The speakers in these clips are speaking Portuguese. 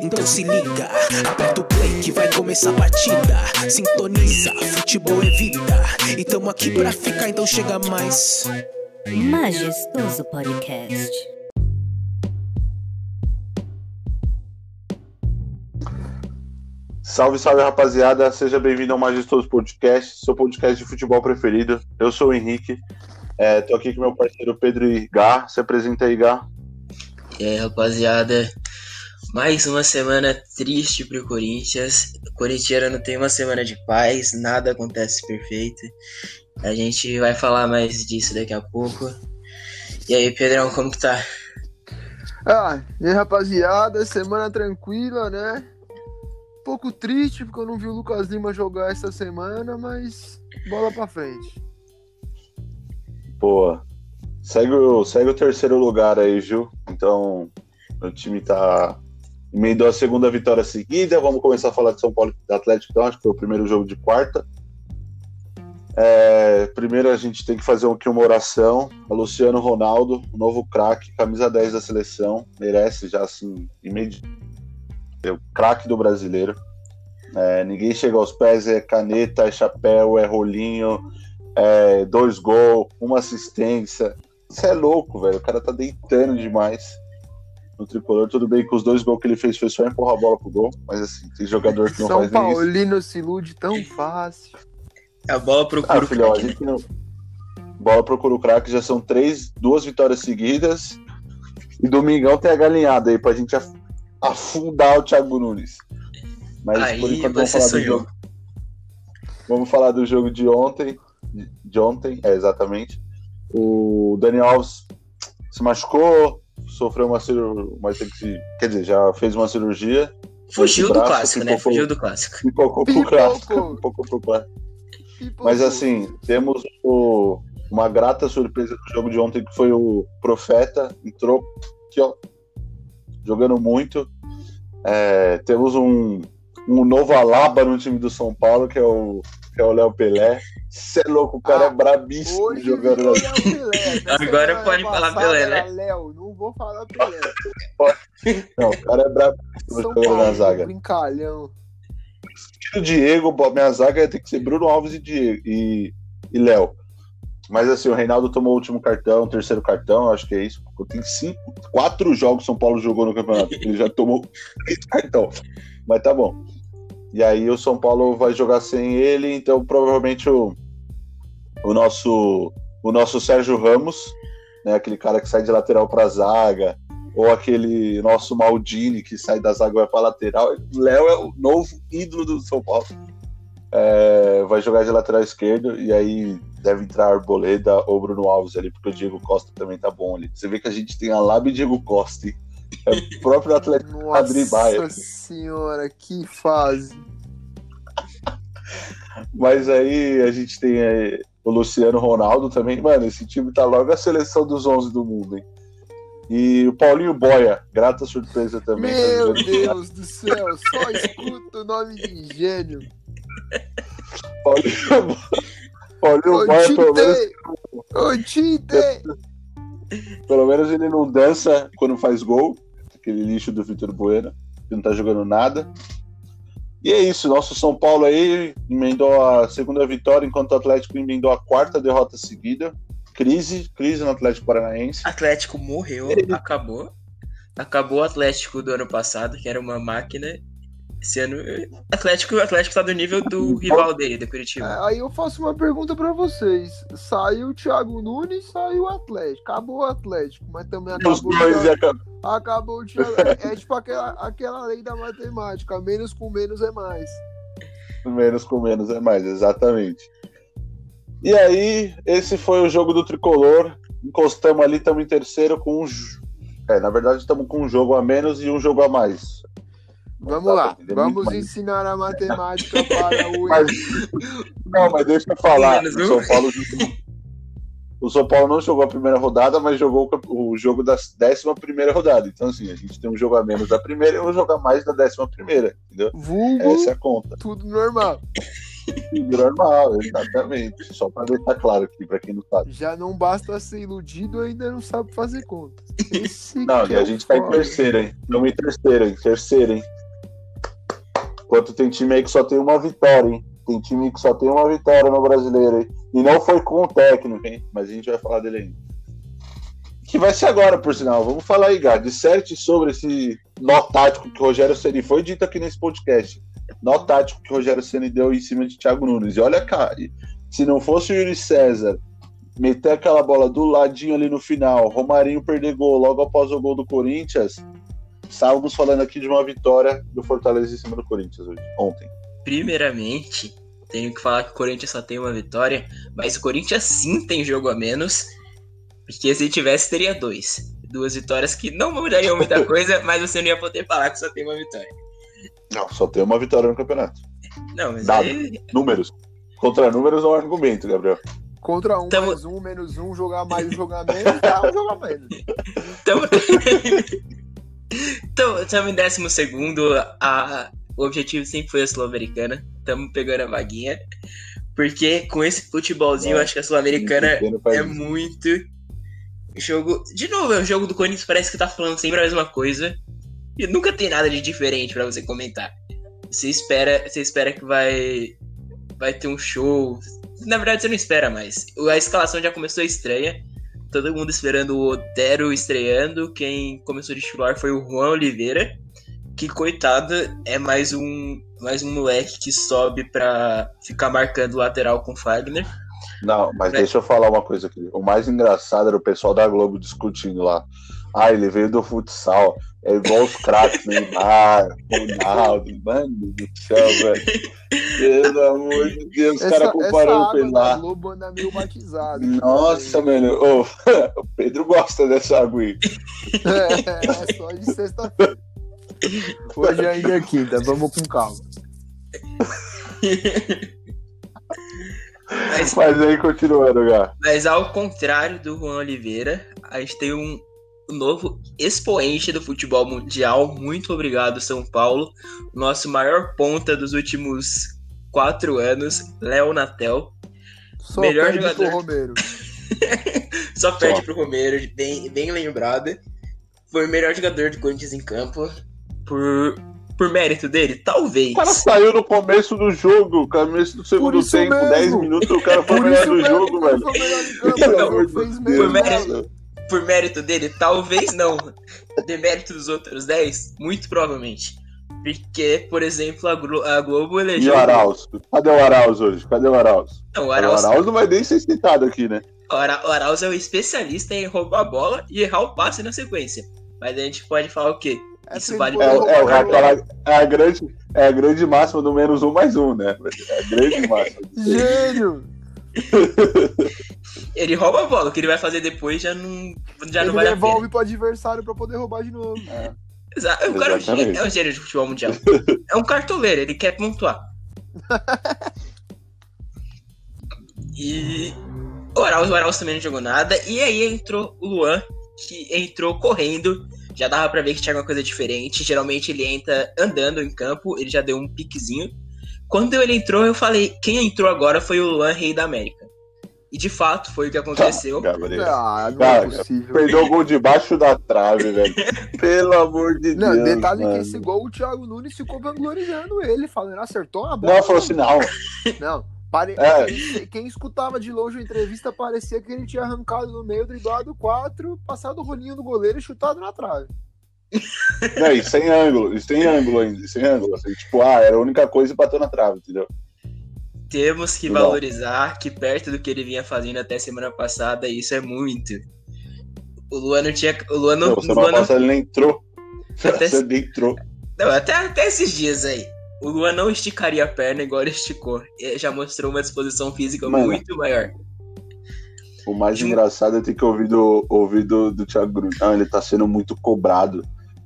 Então se liga, aperta o play que vai começar a batida. Sintoniza, futebol é vida. E tamo aqui pra ficar, então chega mais. Majestoso Podcast. Salve, salve rapaziada, seja bem-vindo ao Majestoso Podcast, seu podcast de futebol preferido. Eu sou o Henrique, é, tô aqui com meu parceiro Pedro Igar. Se apresenta aí, Igar. E aí, rapaziada, mais uma semana triste pro Corinthians. O corintiano não tem uma semana de paz, nada acontece perfeito. A gente vai falar mais disso daqui a pouco. E aí, Pedrão, como que tá? Ah, e aí, rapaziada, semana tranquila, né? Um pouco triste porque eu não vi o Lucas Lima jogar essa semana, mas bola pra frente. Pô, segue o, segue o terceiro lugar aí, Gil. Então, o time tá emendou a segunda vitória seguida. Vamos começar a falar de São Paulo e Atlético, então, acho que foi o primeiro jogo de quarta. É, primeiro a gente tem que fazer aqui uma oração. A Luciano Ronaldo, novo craque, camisa 10 da seleção, merece já assim, imediato. É o craque do brasileiro. É, ninguém chega aos pés, é caneta, é chapéu, é rolinho, é dois gols, uma assistência. Isso é louco, velho. O cara tá deitando demais no tricolor. Tudo bem que os dois gols que ele fez foi só empurrar a bola pro gol, mas assim, tem jogador que não São faz nem isso. Paulino se ilude tão fácil. A bola procura Ah, o filhão, a craque, gente não... Bola procura o craque, já são três, duas vitórias seguidas. E domingão tem a galinhada aí pra gente af- afundar o Thiago Nunes. Mas por Aí enquanto vamos falar do jogo. Vamos falar do jogo de ontem. De, de ontem, é exatamente. O Dani Alves se machucou, sofreu uma cirurgia, mas tem que se, quer dizer, já fez uma cirurgia, Fugiu do braço, clássico, né? Fugiu do clássico. pipocou pro clássico, pipocou pro clássico. Mas assim, temos o- uma grata surpresa do jogo de ontem, que foi o Profeta, entrou aqui, ó, jogando muito. É, temos um, um novo Alaba no time do São Paulo, que é o é o Léo Pelé. Você é louco, o cara Ah, é brabíssimo Hoje jogando na. Na Agora pode falar Pelé, né? Léo, não vou falar Pelé. Não, o cara é brabíssimo jogando na zaga. brincalhão. o Diego, minha zaga ia ter que ser Bruno Alves e Diego e, e Léo. Mas assim, o Reinaldo tomou o último cartão, o terceiro cartão, acho que é isso. porque Tem cinco, quatro jogos que São Paulo jogou no campeonato. Ele já tomou três cartão. Mas tá bom. E aí o São Paulo vai jogar sem ele, então provavelmente o, o nosso o nosso Sérgio Ramos, né, aquele cara que sai de lateral para zaga, ou aquele nosso Maldini que sai da zaga e vai para lateral. Léo é o novo ídolo do São Paulo. É, vai jogar de lateral esquerdo e aí deve entrar Arboleda ou Bruno Alves ali, porque o Diego Costa também tá bom ali. Você vê que a gente tem a Lab e Diego Costa. hein? É o próprio Atlético Madrid Bayern. Nossa senhora, que fase. Mas aí a gente tem é, o Luciano Ronaldo também. Mano, esse time tá logo a seleção dos 11 do mundo, hein? E o Paulinho Boia, grata surpresa também. tá Meu jogando- Deus do céu, só escuto o nome de gênio. Paulinho, Paulinho Ô Boia, pelo menos! Ô Tite! Pelo menos ele não dança quando faz gol. Aquele lixo do Vitor Bueno, que não tá jogando nada. E é isso, nosso São Paulo aí emendou a segunda vitória, enquanto o Atlético emendou a quarta derrota seguida. Crise, crise no Atlético Paranaense. Atlético morreu, acabou. Acabou o Atlético do ano passado, que era uma máquina. Esse ano, Atlético, o Atlético tá do nível do rival dele, do Curitiba. É, Aí eu faço uma pergunta pra vocês. Saiu o Thiago Nunes, saiu o Atlético. Acabou o Atlético, mas também Os acabou o dois Thiago. e acabou. O Thiago. É, é tipo aquela, aquela lei da matemática: menos com menos é mais. Menos com menos é mais, exatamente. E aí, esse foi o jogo do tricolor. Encostamos ali, estamos em terceiro com um. É, na verdade, estamos com um jogo a menos e um jogo a mais. Vamos lá, vamos mais. ensinar a matemática para o. Mas, não, mas deixa eu falar. O. São Paulo, o São Paulo não jogou a primeira rodada, mas jogou o jogo da décima primeira rodada. Então, assim, a gente tem um jogo a menos da primeira e um jogo a mais da décima primeira, entendeu? Vulgo, Essa é a conta. tudo normal. Normal, exatamente. Só pra deixar claro aqui, pra quem não sabe. Já não basta ser iludido, ainda não sabe fazer conta. Esse Não, que e é a gente tá em terceira, hein? Não em terceira, hein? Terceira, hein? Enquanto tem time aí que só tem uma vitória, hein? Tem time que só tem uma vitória no brasileiro, hein? E não foi com o técnico, hein? Mas a gente vai falar dele ainda. Que vai ser agora, por sinal. Vamos falar aí, Gá. Disserte sobre esse nó tático que o Rogério Ceni foi dito aqui nesse podcast. Nó tático que o Rogério Ceni deu em cima de Thiago Nunes. E olha, cara, se não fosse o Yuri César meter aquela bola do ladinho ali no final, Romarinho perder gol logo após o gol do Corinthians, estávamos falando aqui de uma vitória do Fortaleza em cima do Corinthians hoje, ontem. Primeiramente, tenho que falar que o Corinthians só tem uma vitória, mas o Corinthians sim tem jogo a menos, porque se tivesse teria dois. Duas vitórias que não mudariam muita coisa, mas você não ia poder falar que só tem uma vitória. Não, só tem uma vitória no campeonato. Não, mas Dado. aí Números. Contra números não é argumento, Gabriel. Contra um, Tamo- mais um, menos um, jogar mais um, jogar menos, dá um jogar menos. Então, então, estamos em décimo segundo. A, o objetivo sempre foi a Sul-Americana. Estamos pegando a vaguinha. Porque com esse futebolzinho, É. eu acho que a Sul-Americana é muito jogo. De novo, é o jogo do Corinthians parece que tá falando sempre a mesma coisa. E nunca tem nada de diferente pra você comentar. Você espera, você espera que vai vai ter um show. Na verdade, você não espera mais. A escalação já começou estranha. Todo mundo esperando o Otero estreando. Quem começou de titular foi o Juan Oliveira. Que coitado, é mais um mais um moleque que sobe pra ficar marcando lateral com o Fagner. Não, mas É. deixa eu falar uma coisa aqui. O mais engraçado era o pessoal da Globo discutindo lá. Ah, ele veio do futsal. É igual os craques, Neymar, Ronaldo. Mano do céu, velho. Pelo amor de Deus, os caras comparando ele da lá. Globo anda meio batizada. Nossa, mano. Ô, o Pedro gosta dessa água aí. É, é só de sexta-feira. Hoje ainda é quinta, vamos com calma. Mas, Mas aí, continuando, Gá. mas ao contrário do Juan Oliveira, a gente tem um novo expoente do futebol mundial. Muito obrigado, São Paulo. Nosso maior ponta dos últimos quatro anos, Léo Natel. Só Melhor perde jogador. pro Romero. Só perde Só. pro Romero, bem, bem lembrado. Foi o melhor jogador do Corinthians em campo. Por, por mérito dele? Talvez. O cara saiu no começo do jogo, começo do segundo tempo, mesmo. 10 minutos, o cara foi o melhor do jogo, velho. foi o melhor em campo, Pelo amor de Deus. Por mérito dele? Talvez não. Demérito dos outros 10? Muito provavelmente. Porque, por exemplo, a, Glo- a Globo E elegeu. o Arauz? Cadê o Arauz hoje? Cadê o Arauz? Não, o O Arauz, Arauz não vai nem ser citado aqui, né? o Ara- o Arauz é o especialista em roubar a bola e errar o passe na sequência. Mas a gente pode falar o quê? É Isso vale É, é, é aquela, é, a grande, é a grande máxima do menos um mais um, né? É a grande máxima. Gênio! Ele rouba a bola, o que ele vai fazer depois já não, já ele não vale a devolve pena. pro adversário pra poder roubar de novo. Exa- O cara é um Exatamente. gênio- é um gênio de futebol mundial. É um cartoleiro, ele quer pontuar. E o Arauz, o Arauz também não jogou nada. E aí entrou o Luan, que entrou correndo. Já dava pra ver que tinha alguma coisa diferente. Geralmente ele entra andando em campo, ele já deu um piquezinho. Quando ele entrou, eu falei: quem entrou agora foi o Luan, rei da América. E de fato foi o que aconteceu. Gabriel. Ah, não Cara, é possível. Perdeu o gol debaixo da trave, velho. Pelo amor de Não, Deus. detalhe mano. que esse gol o Thiago Nunes ficou vangloriando ele, falando, acertou uma bola. Não, falou assim, não. Não, pare... É. quem, quem escutava de longe a entrevista parecia que ele tinha arrancado no meio, driblado quatro, passado o rolinho do goleiro e chutado na trave. Não, e sem ângulo, e sem ângulo ainda, sem ângulo. Assim, tipo, ah, era a única coisa e bateu na trave, entendeu? Temos que Não. valorizar que perto do que ele vinha fazendo até semana passada, isso é muito. O Luan não tinha. O Luan não. Não, semana Luan não- passada ele nem entrou. Até- Você nem entrou. não, até, até esses dias aí. O Luan não esticaria a perna igual ele esticou. Ele já mostrou uma disposição física Mano. muito maior. O mais engraçado é ter que ouvir do, ouvir do, do Thiago Bruno. Não, ele tá sendo muito cobrado.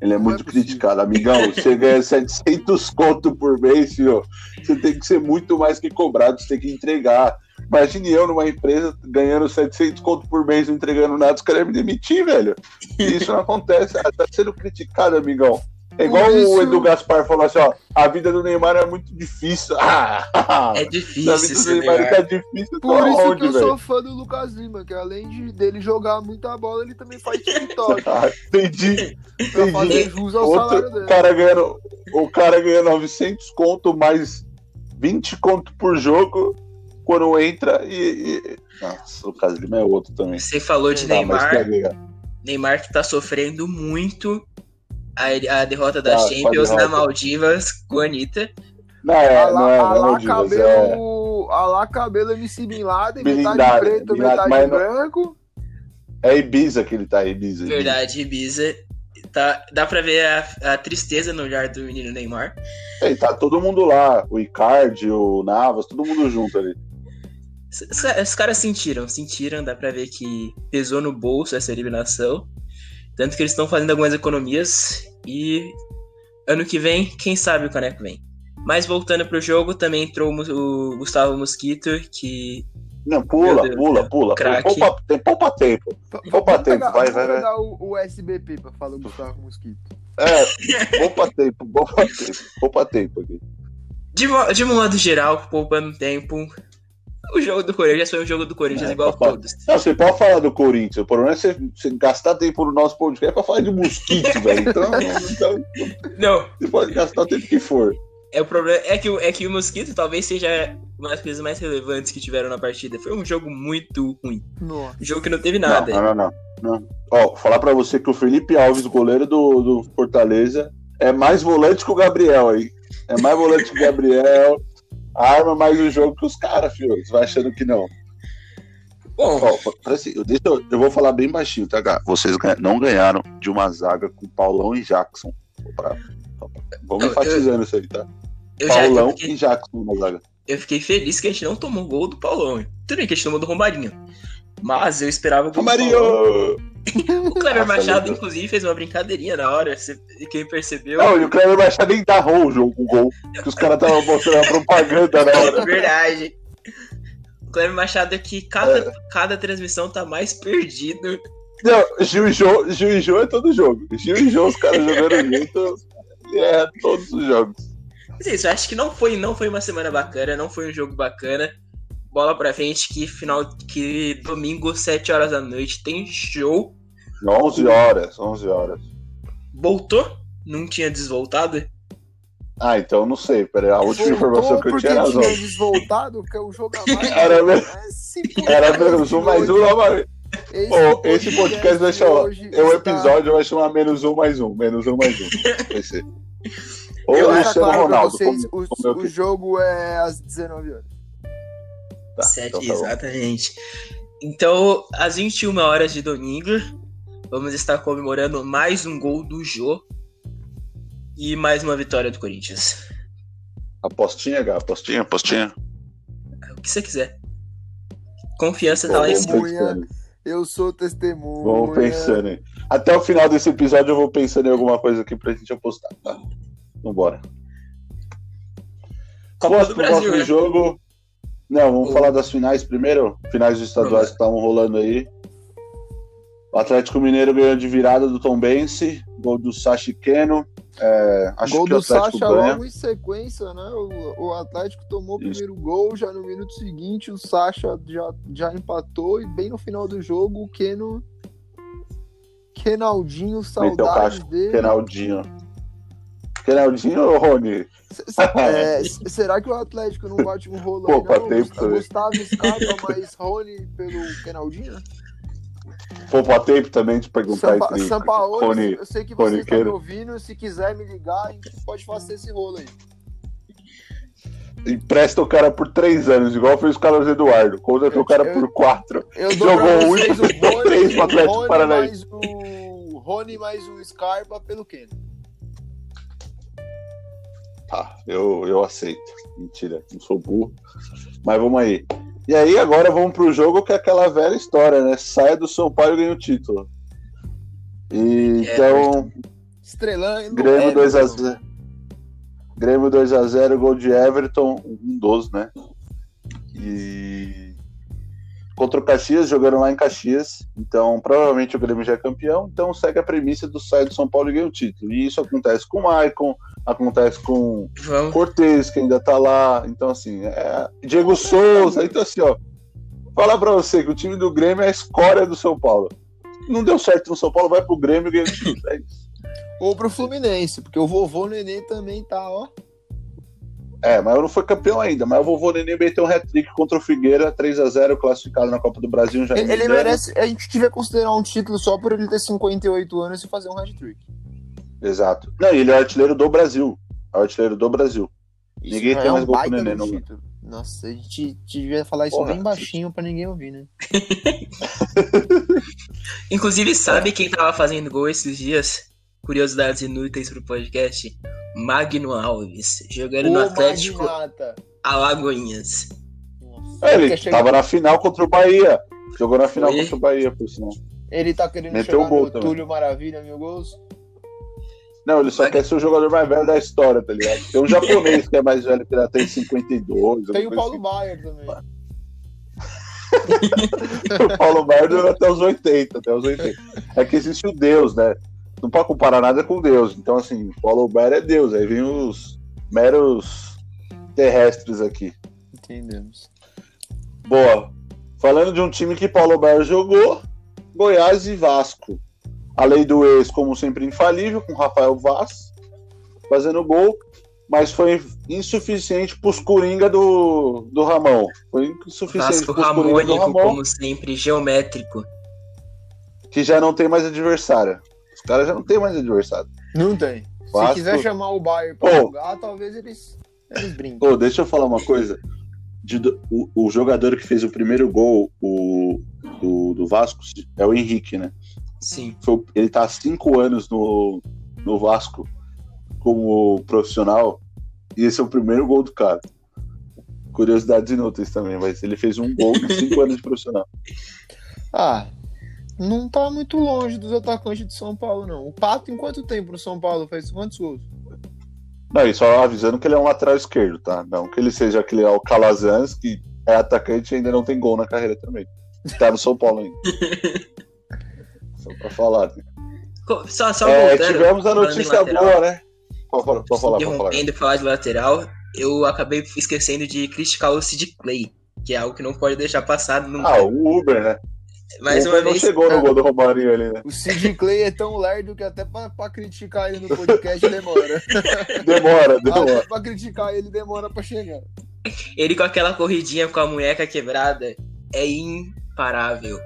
Ele é Não muito é criticado. Amigão, você ganha 700 conto por mês, senhor. Você tem que ser muito mais que cobrado, você tem que entregar. Imagine eu numa empresa ganhando 700 conto por mês, não entregando nada, os caras me demitir, velho. E isso não acontece. Ah, Tá sendo criticado, amigão. É igual Por isso- o Edu Gaspar falou assim, ó, a vida do Neymar é muito difícil. Ah, É a difícil vida do Neymar Neymar. tá difícil Por pra isso que onde, eu velho? sou fã do Lucas Lima, que além de dele jogar muita bola, ele também faz TikTok Ah, entendi. pra fazer entendi. jus ao salário Outro, dele. o cara ganhando, o cara ganha 900 conto mais 20 conto por jogo quando entra e, e... nossa, o Lucas Lima é outro também. Você falou de Tá, mas Neymar. Neymar que tá sofrendo muito a, a derrota da Tá, com a Champions na. Maldivas com a Anitta. Não, é, a não lá, é, a é lá Maldivas, é... cabelo, a lá cabelo MC Bin Laden, metade Laden, preto, Bin Laden, metade não- branco. é Ibiza que ele tá, Ibiza. Ibiza. Verdade, Ibiza. Tá, dá pra ver a, a tristeza no olhar do menino Neymar. É, tá todo mundo lá, o Icardi, o Navas, todo mundo junto ali. Os, os caras sentiram, sentiram, dá pra ver que pesou no bolso essa eliminação. Tanto que eles estão fazendo algumas economias e ano que vem, quem sabe o caneco vem. Mas voltando pro jogo, também entrou o Gustavo Mosquito, que Não, pula, Deus, pula, né? pula. Craque. Poupa, tem poupa tempo. Vou Vamos tempo, pegar- vai, vai, vai. pegar o, o SBP pra falar o Gustavo Mosquito. É, poupa tempo, poupa tempo, poupa tempo aqui. de, de modo geral, poupando tempo, o jogo do Corinthians foi um jogo do Corinthians É, igual a papai. todos. Não, você pode falar do Corinthians. O problema é você, você gastar tempo no nosso podcast pra falar de mosquito, velho. Então, então, Não, você pode gastar o tempo que for. É o problema é que, o- é que o Mosquito talvez seja uma das coisas mais relevantes que tiveram na partida. Foi um jogo muito ruim. Nossa. Um jogo que não teve nada. não, não, não, não. Ó, falar pra você que o Felipe Alves, goleiro do, do Fortaleza, é mais volante que o Gabriel aí. É mais volante que o Gabriel. Arma mais o jogo que os caras, filho. Você vai achando que não. Bom, assim, eu, deixa eu, eu vou falar bem baixinho, tá, Gá? Vocês não ganharam de uma zaga com Paulão e Jackson. Pra- Vamos Eu- enfatizando isso aí, tá? Paulão fiquei, e Jackson na zaga. eu fiquei feliz que a gente não tomou gol do Paulão. Tudo bem que a gente tomou do Romarinho. Mas eu esperava que o. Marinho! O Kleber Nossa, Machado, inclusive, fez uma brincadeirinha na hora. Você- Quem percebeu... Não, e o Cleber Machado nem narrou o jogo, o gol. Que os caras estavam mostrando a propaganda na hora. Verdade. O Kleber Machado é que cada, cada transmissão tá mais perdido. Não, Gil e Jô, Gil e Jô é todo jogo. Gil e Jô, os caras jogando junto, é todos os jogos. Mas é isso, eu acho que não foi, não foi uma semana bacana, não foi um jogo bacana. Bola pra frente, que final, que domingo, 7 horas da noite, tem show. 11 horas, 11 horas. Voltou? Não tinha desvoltado? Ah, então não sei, peraí, a última Voltou informação que eu tinha era as tinha 11. desvoltado, que o jogo a mais. Era mesmo. É Era menos um mais um, mas- Esse, Ô, esse podcast vai chamar. hoje É o está- episódio vai chamar menos um mais um. Menos um mais um. Vai ser. Ou Luciano Ronaldo. vocês, como- o, como o jogo é às 19 horas. Tá, Sete, então tá exatamente. Então, às 21 horas de domingo, vamos estar comemorando mais um gol do Jô e mais uma vitória do Corinthians. Apostinha, Gá? Apostinha, apostinha. O que você quiser. Confiança tá lá em cima. Eu sou testemunha. Vamos pensando aí. Até o final desse episódio eu vou pensando em alguma coisa aqui pra gente apostar, tá? Vambora. Copa Vamos do pro Brasil, próximo né? jogo. Não, vamos O- falar das finais primeiro. Finais dos estaduais que estavam rolando aí. O Atlético Mineiro ganhou de virada do Tom Bense. Gol do Sachi Keno. É, acho Gol que o do Atlético Sacha ganha. logo em sequência, né? O, o Atlético tomou o primeiro gol, já no minuto seguinte o Sacha já, já empatou e bem no final do jogo o Keno. Kenaldinho, caixa. dele. Kenaldinho. Kenaldinho ou Rony? É, será que o Atlético não bate um rolo Pô, aí, não? tempo. Gustavo Scarpa mais Rony pelo Kenaldinho? Pô, pra tempo também de perguntar Sampa, entre Sampaoli, Rony. eu sei que você está me ouvindo, se quiser me ligar, a gente pode fazer esse rolo aí. Empresta o cara por três anos, igual fez o Carlos Eduardo. Contratou o cara Eu- por quatro. Eu Jogou um e três pro Atlético Paranaense. o Rony mais o Scarpa pelo Keno. Eu, eu aceito. Mentira, não sou burro. Mas vamos aí. E aí, agora vamos pro jogo que é aquela velha história, né? Saia do São Paulo e ganha o título. E, É, então, Estrelando. Grêmio Everton. 2x0. Grêmio 2x0, gol de Everton, um dos, né? E. contra o Caxias, jogando lá em Caxias. Então, provavelmente o Grêmio já é campeão. Então, segue a premissa do sai do São Paulo e ganha o título. E isso acontece com o Maicon, acontece com Vamos. Cortez, que ainda tá lá. Então, assim, é... Diego Souza. Então, assim, ó. Falar pra você que o time do Grêmio é a escória do São Paulo. Não deu certo no São Paulo, vai pro Grêmio e ganha o título. É isso. Ou pro Fluminense, porque o vovô Nenê também tá, ó. É, mas eu não fui campeão ainda. Mas o vovô Nenê meteu um hat-trick contra o Figueira, 3x0, classificado na Copa do Brasil. Já Ele, ele merece. A gente devia considerar um título só por ele ter 58 anos e fazer um hat-trick. Exato. Não, e ele é artilheiro do Brasil. É o artilheiro do Brasil. Isso Ninguém tem é mais um gol que o baita Nenê, não. título. Nossa, a gente devia falar isso Porra. bem baixinho pra ninguém ouvir, né? Inclusive, sabe quem tava fazendo gol esses dias? Curiosidades inúteis pro podcast. Magno Alves, jogando no Atlético Magnata. Alagoinhas. Nossa, ele chegar- tava na final contra o Bahia. Jogou na final Foi? contra o Bahia, por sinal. Ele tá querendo Meteu chegar o gol no também. Túlio Maravilha, mil gols. Não, ele só Mag- quer ser o jogador mais velho da história, tá ligado? Tem um japonês que é mais velho, que ele tem 52. Tem o Paulo coisa Baier também. assim. O Paulo Baier durou até os 80, até os 80. É que existe o Deus, né? Não pode comparar nada com Deus. Então, assim, o Paulo Baier é Deus. Aí vem os meros terrestres aqui. Entendemos. Boa. Falando de um time que Paulo Baier jogou, Goiás e Vasco. A lei do ex, como sempre, infalível, com Rafael Vaz fazendo gol, mas foi insuficiente pros Coringa do, do Ramon. Foi insuficiente Vasco pros Coringa do harmônico, Ramon, como sempre, geométrico. que já não tem mais adversário. Os caras já não tem mais adversário. Não tem. Se Vasco- quiser chamar o Baier pra Ô. jogar, talvez eles, eles brinquem. Pô, deixa eu falar uma coisa. De o, o jogador que fez o primeiro gol o, do, do Vasco é o Henrique, né? Sim. Foi- ele tá há cinco anos no, no Vasco como profissional e esse é o primeiro gol do cara. Curiosidades inúteis também, mas ele fez um gol em cinco anos de profissional. Ah, não tá muito longe dos atacantes de São Paulo, não. O Pato, em quanto tempo no São Paulo? Fez quantos gols? Não, e só avisando que ele é um lateral esquerdo, tá? Não que ele seja aquele é o Calazans, que é atacante e ainda não tem gol na carreira também. Tá no São Paulo ainda. Só pra falar. né? Só, só É, voltando. tivemos a notícia lateral, boa, né? Pode falar, pode falar, pode falar. Interrompendo falar de lateral, eu acabei esquecendo de criticar o Sid Clay, que é algo que não pode deixar passar nunca. Ah, o Uber, né? Mais o uma não vez, chegou no gol do Romarinho ali, né? O Sid Clay é tão lerdo que até pra, pra criticar ele no podcast demora. Demora, demora. Até pra criticar ele demora pra chegar. ele com aquela corridinha com a munheca quebrada é imparável.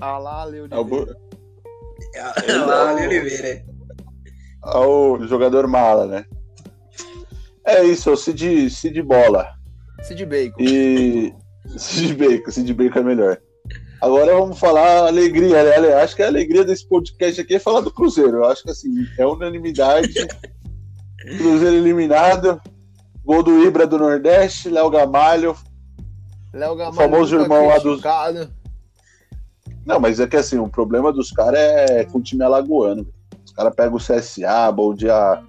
Ah lá, Leo É o, bu- Olha lá, Ale Oliveira. é o jogador mala, né? É isso, é o Cid, Cid Bola. Sid Bacon. E. Cid Bacon, Cid Bacon é melhor. Agora vamos falar alegria, né? Acho que a alegria desse podcast aqui é falar do Cruzeiro. Eu acho que assim, é unanimidade. Cruzeiro eliminado. Gol do Ibra do Nordeste, Léo Gamalho. Léo Gamalho famoso nunca irmão lá dos-. Não, mas é que assim, o problema dos caras é com o time alagoano. Os caras pegam o CSA, bom dia.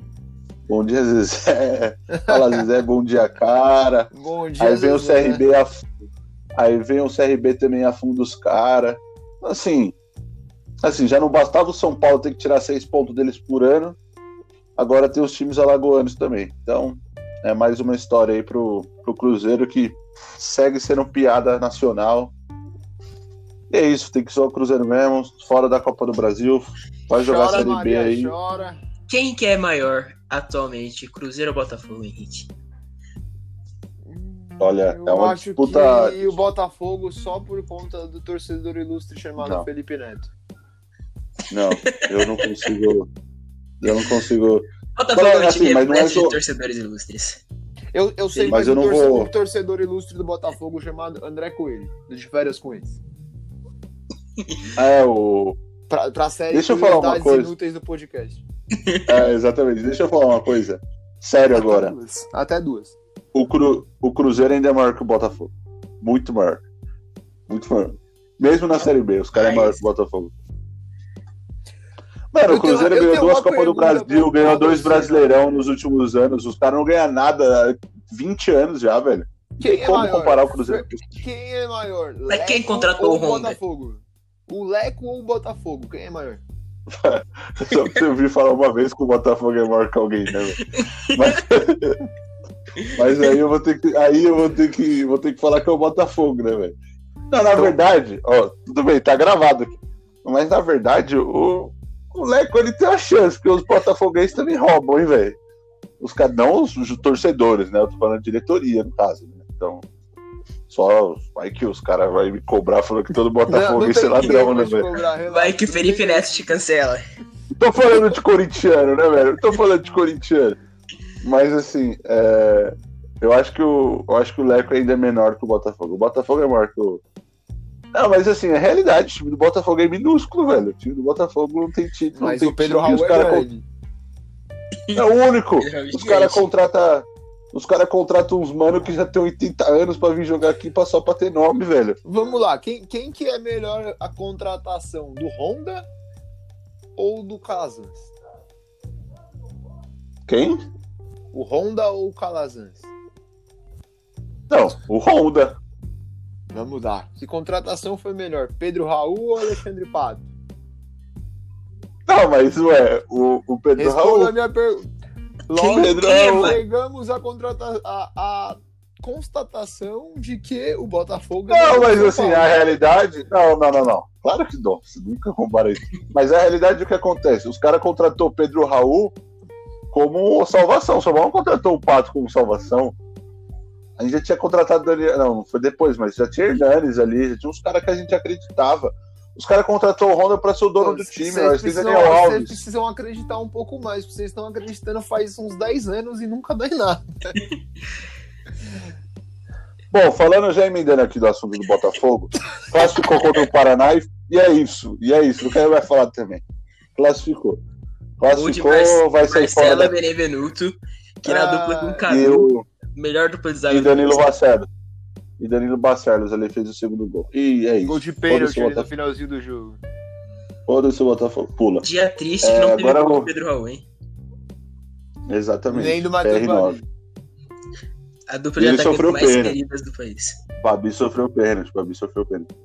Bom dia, Zezé. Fala, Zezé, bom dia, cara. Bom dia, Aí vem o Zezé. CRB, af- aí vem o CRB também afunda os caras. Assim, assim, já não bastava o São Paulo ter que tirar seis pontos deles por ano. Agora tem os times alagoanos também. Então, é mais uma história aí pro, pro Cruzeiro que segue sendo piada nacional. E é isso, tem que ser o Cruzeiro mesmo, fora da Copa do Brasil. Vai jogar a Chora, Série B Maria, aí. chora. Quem que é maior atualmente, Cruzeiro ou Botafogo, Henrique? Olha, Eu é uma acho disputa. que o Botafogo só por conta do torcedor ilustre chamado Não. Felipe Neto. Não, eu não consigo. Eu não consigo. Botafogo Mas, é um assim, time mas não é só- torcedores ilustres. Eu, eu sei Sim, mas eu um, não torce- vou- um torcedor ilustre do Botafogo chamado André Coelho, do de férias com eles. É, o. Pra, pra série Deixa eu falar uma coisa. Inúteis do podcast. É, exatamente. Deixa eu falar uma coisa. Sério agora. Até duas. Até duas. O, Cru... o Cruzeiro ainda é maior que o Botafogo. Muito maior. Muito maior. Mesmo na Série B, os caras é maior que o Botafogo. Mano, Eu o Cruzeiro tenho- ganhou duas Copas do Brasil, ganhou dois Brasileirão nos últimos anos. Os caras não ganham nada há 20 anos já, velho. Quem é Como maior? comparar o Cruzeiro? Quem é maior? Mas quem Leco contratou ou o Honda? Botafogo? O Leco ou o Botafogo? Quem é maior? Só pra você ouvir falar uma vez que o Botafogo é maior que alguém, né? Mas, mas aí eu vou ter que. Aí eu vou ter que. Vou ter que falar que é o Botafogo, né, velho? Não, na verdade, ó, tudo bem, tá gravado aqui. Mas na verdade, o, o Leco ele tem uma chance, porque os botafoguenses também roubam, hein, velho? Os caras, não os, os torcedores, né? Eu tô falando de diretoria, no caso, né? Então, só vai que os caras vão me cobrar falando que todo botafoguense é ladrão, né, velho? Vai que Felipe Neto te cancela. Tô falando de corintiano, né, velho? Tô falando de corintiano. Mas assim, é, eu acho que o. Eu acho que o Leco ainda é menor que o Botafogo. O Botafogo é maior que o. Não, mas assim, é realidade. O time do Botafogo é minúsculo, velho. O time do Botafogo não tem título. Mas não tem o Pedro Raul os é cara grande. É o único. Ele é Os caras contratam. Os caras contratam uns mano que já tem 80 anos pra vir jogar aqui pra- só pra ter nome, velho. Vamos lá, quem, quem que é melhor a contratação? Do Honda ou do Calazans? Quem? O Honda ou o Calazans? Não, o Honda. Vamos lá. Que contratação foi melhor? Pedro Raul ou Alexandre Pato? Não, mas ué, o, o Pedro Responda Raul. a minha pergunta. Logo, Pedro Raul. mano? pegamos a, contrata a, a constatação de que o Botafogo Não, mas assim, a realidade. Não, não, não, não. Claro que não. Você nunca compara isso. Mas a realidade é o que acontece. Os caras contratou Pedro Raul como salvação. Só não contratou o Pato como salvação. A gente já tinha contratado o Daniel. Não, foi depois, mas já tinha Hernanes ali, já tinha uns caras que a gente acreditava. Os caras contratou o Honda pra ser o dono do time. Vocês precisam, vocês precisam acreditar um pouco mais, porque vocês estão acreditando faz uns 10 anos e nunca dá em nada. Bom, falando já emendando aqui do assunto do Botafogo, classificou contra o Paraná e, e é isso. E é isso. O cara vai falar também. Classificou. Classificou, Mar- vai sair fora Marcelo da... Benevenuto, que na Ah, dupla com o E, Cadu, o, melhor dupla de e zaga Danilo. Barcelos. E Danilo Barcelos, ele fez o segundo gol. E é isso. Gol de pênalti ali no finalzinho do jogo. Foda-se o Botafogo. Pula. Dia triste É, que não teve agora gol eu- do Pedro Raul, hein? Exatamente. Nem do Matheus PR9. Babi. A dupla de sofreu mais pênalti. queridas do país. Babi sofreu pênalti. Babi sofreu pênalti.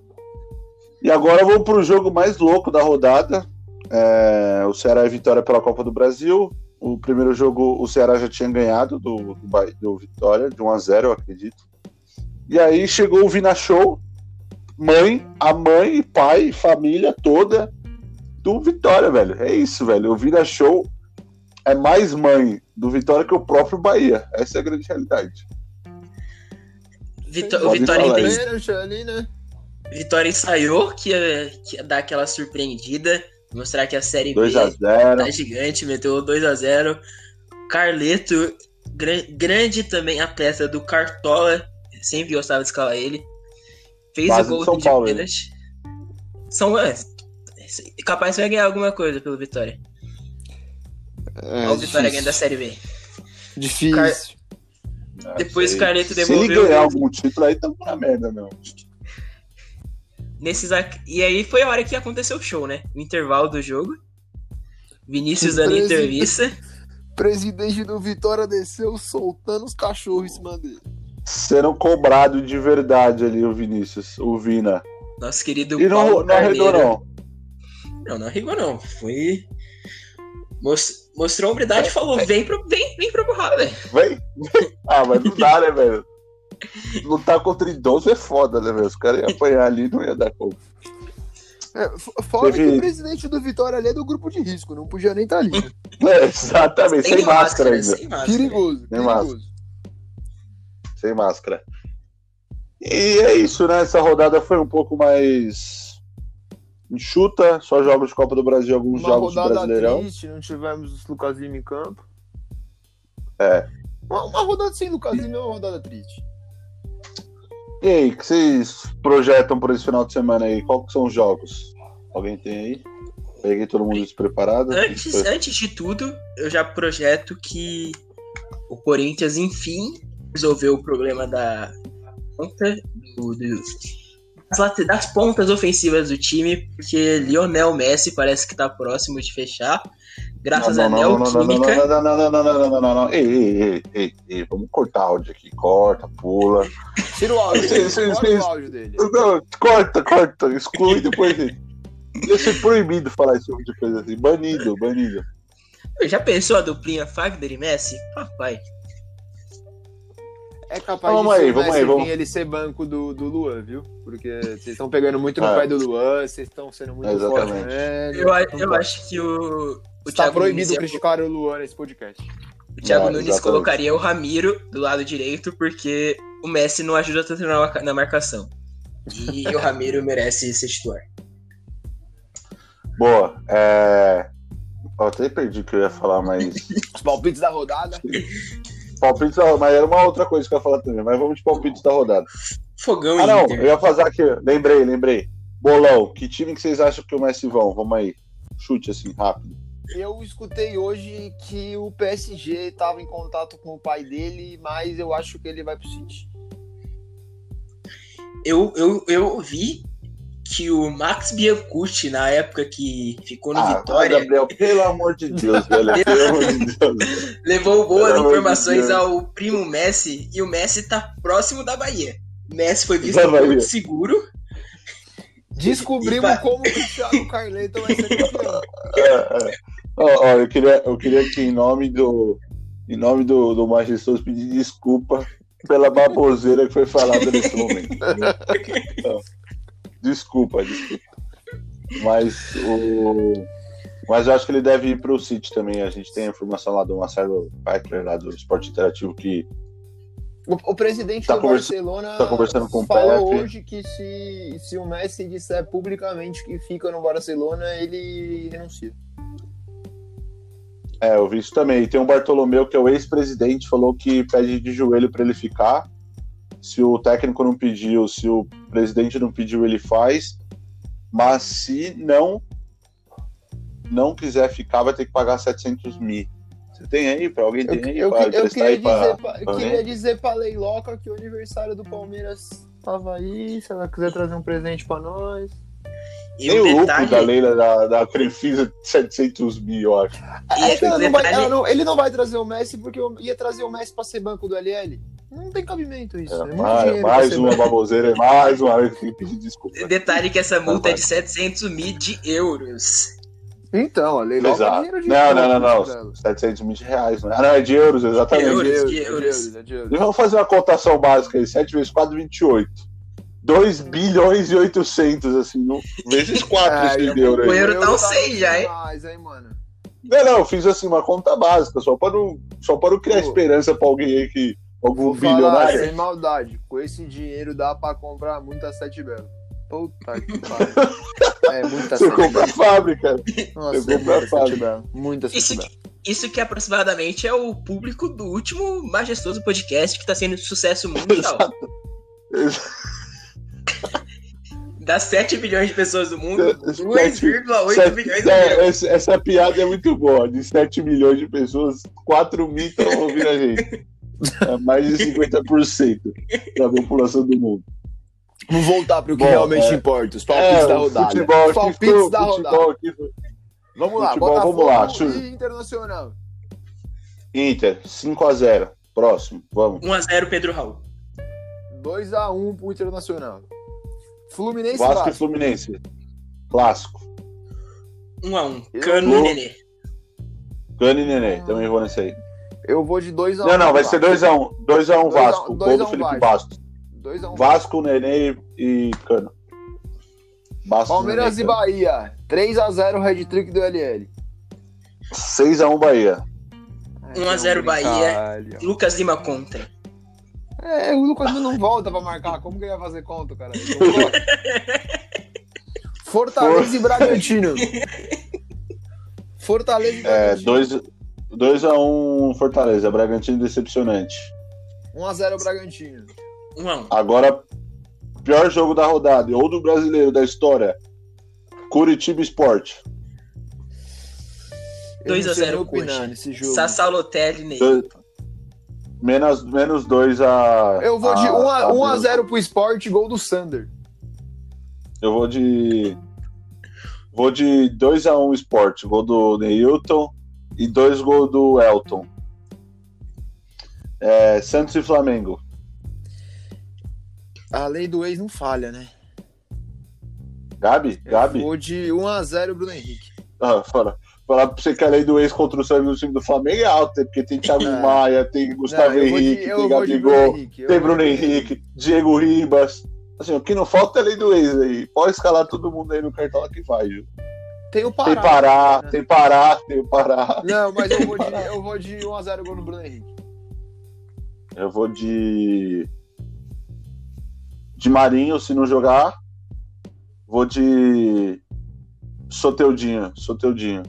E agora vamos pro jogo mais louco da rodada. É, o Ceará é vitória pela Copa do Brasil. O primeiro jogo o Ceará já tinha ganhado do, do, do Vitória, de 1 a 0 eu acredito. E aí chegou o Vina Show, mãe, a mãe, pai, família toda do Vitória, velho. É isso, velho. O Vina Show é mais mãe do Vitória que o próprio Bahia. Essa é a grande realidade. Vitó- Pode Vitória, falar né? Vitória ensaiou que ia, que ia dar aquela surpreendida, mostrar que a Série B 2 a 0 tá gigante, meteu 2 a 0 Carleto, gran- grande também atleta do Cartola, sempre gostava de escalar ele. Fez Base o gol São de Paulo, pênalti. São é, capaz que vai ganhar alguma coisa pelo Vitória. É, o Vitória ganhando da Série B. Difícil. Depois Se- o Carleto Se ele devolveu ganhar algum título, aí tamo na merda, não. Nesses E aí foi a hora que aconteceu o show, né? O intervalo do jogo. Vinícius dando entrevista. Presidente do Vitória desceu soltando os cachorros em cima dele. Sendo cobrado de verdade ali o Vinícius, o Vina. Nosso querido E não, Paulo não arredou, Carneiro. não. Não, não arregou não. Foi. Mos- Mostrou a hombridade e falou: vem pro, vem, vem pro porrada, velho. Vem, vem. Ah, mas não dá, né, velho? Lutar contra idoso é foda, né, velho? Os caras iam apanhar ali não ia dar conta. É, fora Teve- que o presidente do Vitória ali é do grupo de risco, não podia nem estar ali. É, exatamente, sem, máscara ainda. Sem máscara. perigoso, Nem perigoso. Sem máscara. E é isso, né? Essa rodada foi um pouco mais enxuta, só jogos de Copa do Brasil, alguns Uma jogos do rodada Brasileirão. triste, não tivemos o Lucas Lima em campo. É. Uma, uma rodada sem Lucas Lima é uma rodada triste. E aí, o que vocês projetam por esse final de semana aí? Qual que são os jogos? Alguém tem aí? Peguei todo mundo despreparado. Antes, antes de tudo, eu já projeto que o Corinthians, enfim, resolveu o problema da ponta do- do- das das pontas ofensivas do time, porque Lionel Messi parece que tá próximo de fechar. Graças não, não, não, não, não, Neoquímica. não, não, não, não, não, não, não, não, não. Ei, ei, ei, ei, ei, vamos cortar áudio aqui. Corta, pula. Tira o áudio sim. o áudio dele. Não, corta, corta, exclui depois dele. Ser proibido falar esse tipo de coisa assim. Banido, banido. Já pensou a duplinha Fagner e Messi? Papai. É capaz Vamos de aí, vamos aí, vamos. ele ser banco do, do Luan, viu? Porque vocês estão pegando muito no É. pé do Luan, vocês estão sendo muito Exatamente. fortes nele. Eu, eu pode. acho que o, o Está proibido criticar o Luan nesse podcast. o Thiago É, Nunes exatamente. colocaria o Ramiro do lado direito porque o Messi não ajuda tanto na, na marcação. E o Ramiro merece ser titular. Boa. É... Eu até perdi o que eu ia falar, mas. Os palpites da rodada. Palpites da mas era uma outra coisa que eu ia falar também. Mas vamos de palpites da rodada. Fogão Ah, não, Inter. eu ia fazer aqui. Lembrei, lembrei. Bolão, que time que vocês acham que o Messi vão? Vamos aí. Chute assim, rápido. Eu escutei hoje que o PSG estava em contato com o pai dele, mas eu acho que ele vai pro City. Eu, eu, eu vi que o Max Biancucci, na época que ficou no Ah, Vitória, Gabriel, pelo amor de Deus, velho. Pelo amor de Deus. levou boas Pelo de informações Deus. ao primo Messi e o Messi tá próximo da Bahia. Messi foi visto muito seguro. Descobrimos E vai- como que o Thiago Carleto vai ser campeão. É, é. Ó, ó, eu, queria, eu queria que, em nome do, em nome do, do Majestoso, pedir desculpa pela baboseira que foi falada nesse momento. Então, desculpa, desculpa. Mas o. Mas eu acho que ele deve ir para o City também. A gente tem a informação lá do Marcelo Peichler, lá do Esporte Interativo, que O, o presidente Tá do Barcelona tá conversando com o falou Pepe. hoje que se, se o Messi disser publicamente que fica no Barcelona, ele renuncia. É, eu vi isso também. E tem um Bartolomeu, que é o ex-presidente, falou que pede de joelho para ele ficar. Se o técnico não pediu, se o presidente não pediu, ele faz. Mas se não não quiser ficar, vai ter que pagar 700 mil. Você tem aí? Pra alguém Eu, tem aí? eu, pra eu emprestar queria, aí pra- dizer, pra, eu queria dizer pra Leiloca que o aniversário do Palmeiras tava aí. Se ela quiser trazer um presente pra nós. E Tem o detalhe, da Leila da, da Crefisa de 700 mil, eu acho. E É que ela não vai- ela não- ele não vai trazer o Messi porque eu ia trazer o Messi pra ser banco do LL. Não tem cabimento isso. É, É, muito mais mais uma baboseira, mais uma vez que pedir desculpa. detalhe que essa multa é de 700 mil de euros. Então, a é Exato. dinheiro de Não, não, não, não. dela. 700 mil de reais, né? Ah, não, é de euros, exatamente. Euros, É de euros. é de euros. E vamos fazer uma cotação básica aí, 7 vezes 4, 28. 2 bilhões e 800, assim, no... vezes 4 É, esse de euro o aí. euro tá um Eu 100 já, hein? demais, hein, mano. Não, não, eu fiz assim uma conta básica, só para não, só para não criar Pô. esperança para alguém aí que algum Vou falar, bilionário. sem maldade. Com esse dinheiro dá pra comprar muita sete belo. Puta que pariu. É muita Você sete compra a belo. fábrica. Nossa, você é compra muita fácil. sete belo. Muita Isso sete que, belo. isso que aproximadamente é o público do último majestoso podcast que tá sendo sucesso mundial. Das 7 bilhões de pessoas do mundo, Sete- 2,8 Sete- bilhões de é, euros. essa, essa piada é muito boa. De 7 milhões de pessoas, 4 mil estão ouvindo a gente. É mais de 50% da população do mundo. Vamos voltar pro que Bom, realmente é. importa. Os palpites da o rodada. Futebol Os palpites foi- da futebol rodada. foi- Vamos lá, futebol, Botafogo vamos lá, e Internacional. Inter, 5x0. Próximo, vamos. 1x0 Pedro Raul. 2x1 pro Internacional. Fluminense Vasco e Vasco. Fluminense. Clássico. 1x1. Eu Cano e Nenê. Gani e Nenê, também vou nesse aí. Eu vou de 2x1. Não, não, vai ser 2x1. 2x1 Dois a um- Vasco. dois Gol a do um Felipe Vasco. Bastos. 2x1. Vasco, Nenê e Cano. Bastos, Palmeiras Nenê, e. Bahia. 3x0 Red Trick do LL. 6x1 Bahia. 1x0 Bahia. Lucas Lima contra. É, o Lucas não volta pra marcar. Como que ele vai fazer conta, cara? Ele não corre. Fortaleza e Bragantino. Fortaleza e É, Bragantino. 2x1 Fortaleza. Bragantino decepcionante. 1x0 Bragantino. 1x1. Agora, pior jogo da rodada, ou do brasileiro da história. Curitiba Esporte. Eu não 2 a sei 0 nem opinar Coxa. nesse jogo. Sassalotelli Ney. Menos, menos 2 a. Eu vou de a- 1x0 pro Sport, gol do Sander. Eu vou de. Vou de 2x1 Sport. Gol do Neilton e dois gols do Elton. É, Santos e Flamengo. A lei do ex não falha, né? Gabi? Gabi? vou de 1x0 Bruno Henrique. Ah, fala. Falar pra você que a lei do ex contra o Santos do time do Flamengo é alta, porque tem Thiago É. Maia, tem Gustavo Não, de- Henrique, tem de Bruno Gabigol, Henrique, tem Bruno de Henrique, Diego Ribas. Assim, o que não falta é a lei do ex aí. Pode escalar todo mundo aí no cartão que vai, viu? Tem o Tem Pará. Pará, né? tem Pará, tem o Pará. Não, mas eu vou de, eu vou de 1x0 gol no Bruno Henrique. Eu vou de. De Marinho, se não jogar. Vou de. Soteudinho, Soteudinho.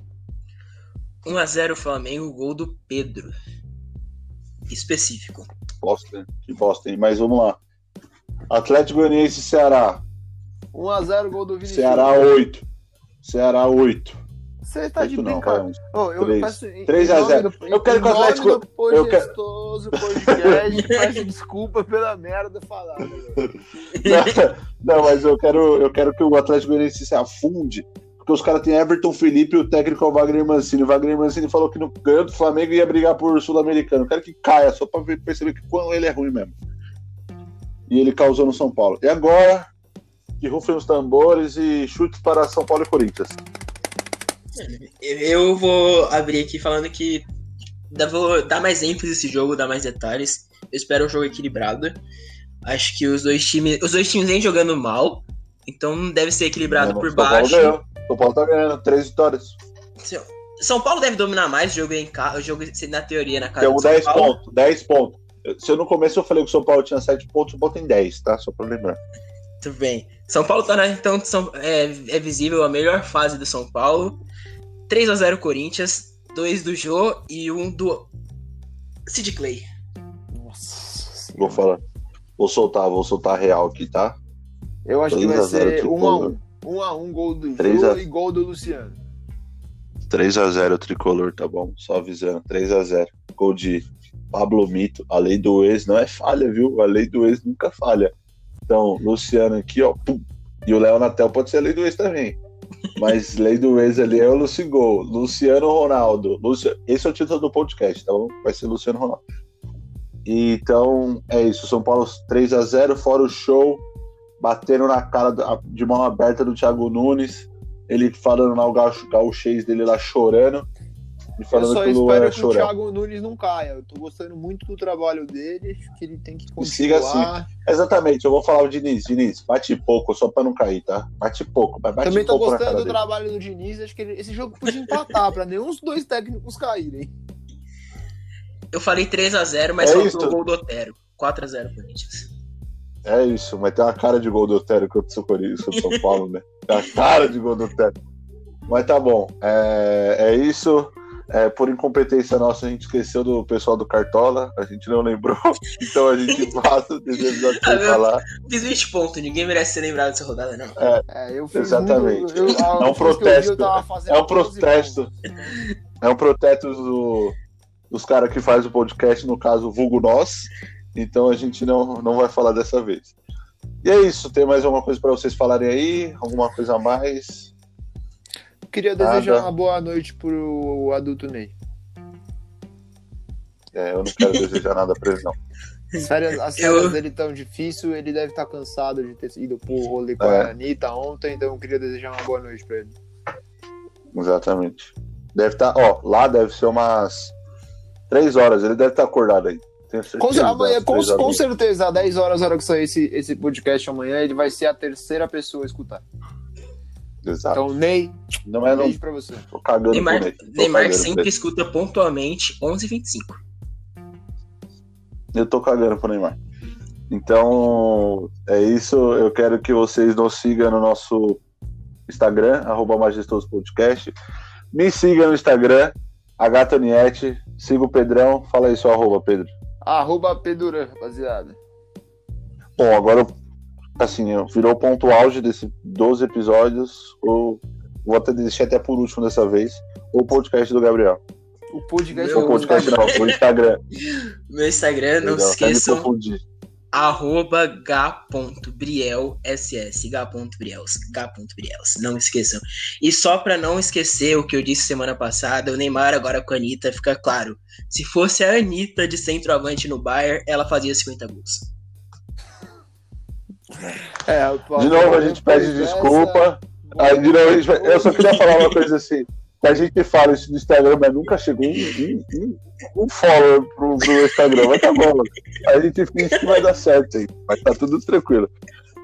1x0 Flamengo, gol do Pedro. Específico. Bosta, que bosta, hein? Mas vamos lá. Atlético Goianiense e Ceará. 1x0 gol do Vinicius. Ceará 8. Ceará 8. Você tá de 8 não, brincadeira. Ô, eu Três. peço, em- 3 em a nome 0. do- Eu quero que o Atlético- eu quero- podcast, peço desculpa pela merda falada. velho. Não, mas eu quero, eu quero que o Atlético Goianiense se afunde. Porque os caras têm Everton Felipe e o técnico é o Wagner Mancini. O Wagner Mancini falou que no ganhou do Flamengo ia brigar por Sul-Americano. Eu quero que caia, só pra perceber que quando ele é ruim mesmo. E ele causou no São Paulo. E agora, que rufem os tambores e chutes para São Paulo e Corinthians. Eu vou abrir aqui falando que dá- vou dar mais ênfase esse jogo, dar mais detalhes. Eu espero um jogo equilibrado. Acho que os dois times. Os dois times vêm jogando mal. Então deve ser equilibrado Não, por São Paulo baixo. ganhou. São Paulo tá ganhando. Três vitórias. São Paulo deve dominar mais o jogo em casa. O jogo na teoria na casa Tem São 10 Paulo. pontos. 10 pontos. Se eu no começo eu falei que o São Paulo tinha 7 pontos, eu botei em 10, tá? Só pra lembrar. Muito bem. São Paulo tá na. Então São- é, é visível a melhor fase do São Paulo. 3x0 Corinthians, 2 do Jô e 1 do Sid Clay. Nossa Vou falar. Vou soltar, vou soltar a real aqui, tá? Eu acho que 3 vai a 0 ser tricolor. 1x1. 1x1 gol do 3 Jô a- e gol do Luciano. 3x0 tricolor, tá bom? Só avisando. 3x0. Gol de Pablo Mito. A lei do ex não é falha, viu? A lei do ex nunca falha. Então, Luciano aqui, ó. Pum. E o Léo Natel pode ser a lei do ex também. Mas lei do ex ali é o Lucigol. Luciano Ronaldo. Luci... Esse é o título do podcast, bom? Vai ser Luciano Ronaldo. Então, é isso. São Paulo 3x0, fora o show. Batendo na cara de mão aberta do Thiago Nunes. Ele falando lá o gauchês dele lá chorando. E Eu falando só que o Luan espero é que o chorão. Thiago Nunes não caia. Eu tô gostando muito do trabalho dele. Acho que ele tem que E siga assim. continuar. Exatamente, eu vou falar o Diniz. Diniz, bate pouco, só pra não cair, tá? Bate pouco, mas bate Também tô pouco gostando do dele. trabalho do Diniz. Acho que ele- esse jogo podia empatar pra nenhum dos dois técnicos caírem. Eu falei 3x0, mas É faltou isso. o gol do Otero. 4x0 Corinthians. É isso, mas tem uma cara de gol do Otero contra o São Corinthians, contra o São Paulo, né? Tem a cara de gol do Otero. Mas tá bom, é, é isso. É, por incompetência nossa, a gente esqueceu do pessoal do Cartola, a gente não lembrou, então a gente passa episódio sem falar. Fiz 20 pontos, ninguém merece ser lembrado dessa rodada, não. É, eu fiz Exatamente. muito- eu- a É um vi, protesto. É um 12 protesto. pontos. É um protesto do- dos caras que faz o podcast, no caso, o vulgo nós. Então a gente não, não vai falar dessa vez. E é isso. Tem mais alguma coisa para vocês falarem aí? Alguma coisa a mais? Queria Nada. desejar uma boa noite pro adulto Ney. É, eu não quero desejar nada pra ele, não. As férias, as Eu- férias dele tão difícil, ele deve estar cansado de ter ido pro rolê com É. a Anitta ontem, então eu queria desejar uma boa noite pra ele. Exatamente. Deve estar, ó, lá deve ser umas três horas. Ele deve estar acordado aí. Tenho certeza. Com, amanhã, com, com certeza, às 10 horas, na hora que sair esse, esse podcast amanhã, ele vai ser a terceira pessoa a escutar. Exato. Então, Ney, não é um beijo pra você. Tô cagando Neymar. Tô Neymar sempre escuta pontualmente 11h25. Eu tô cagando pro Neymar. Então, é isso. Eu quero que vocês nos sigam no nosso Instagram, arroba Majestoso Podcast. Me siga no Instagram, Agatoniette. Siga o Pedrão. Fala aí seu arroba, Pedro. Arroba Pedurã, rapaziada. Bom, agora, assim, virou o ponto auge desses 12 episódios. O, vou até deixar até por último dessa vez. O podcast do Gabriel. O podcast Meu O podcast não, o Instagram. Meu Instagram, não Legal, esqueçam. arroba g.brielss, g.briels, g.briels, não esqueçam. E só para não esquecer o que eu disse semana passada, o Neymar agora com a Anitta, fica claro, se fosse a Anitta de centroavante no Bayern, ela fazia 50 gols. É, de novo a gente pede desculpa. Aí, de novo, gente, eu só queria falar uma coisa assim. Que a gente fala isso no Instagram, mas nunca chegou um, um, um follow pro, pro Instagram. Mas tá bom. A gente finge que vai dar certo aí. Mas tá tudo tranquilo.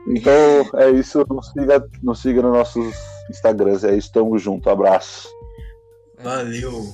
Então é isso. Nos siga, nos siga nos nossos Instagrams. É isso. Tamo junto. Abraço. Valeu.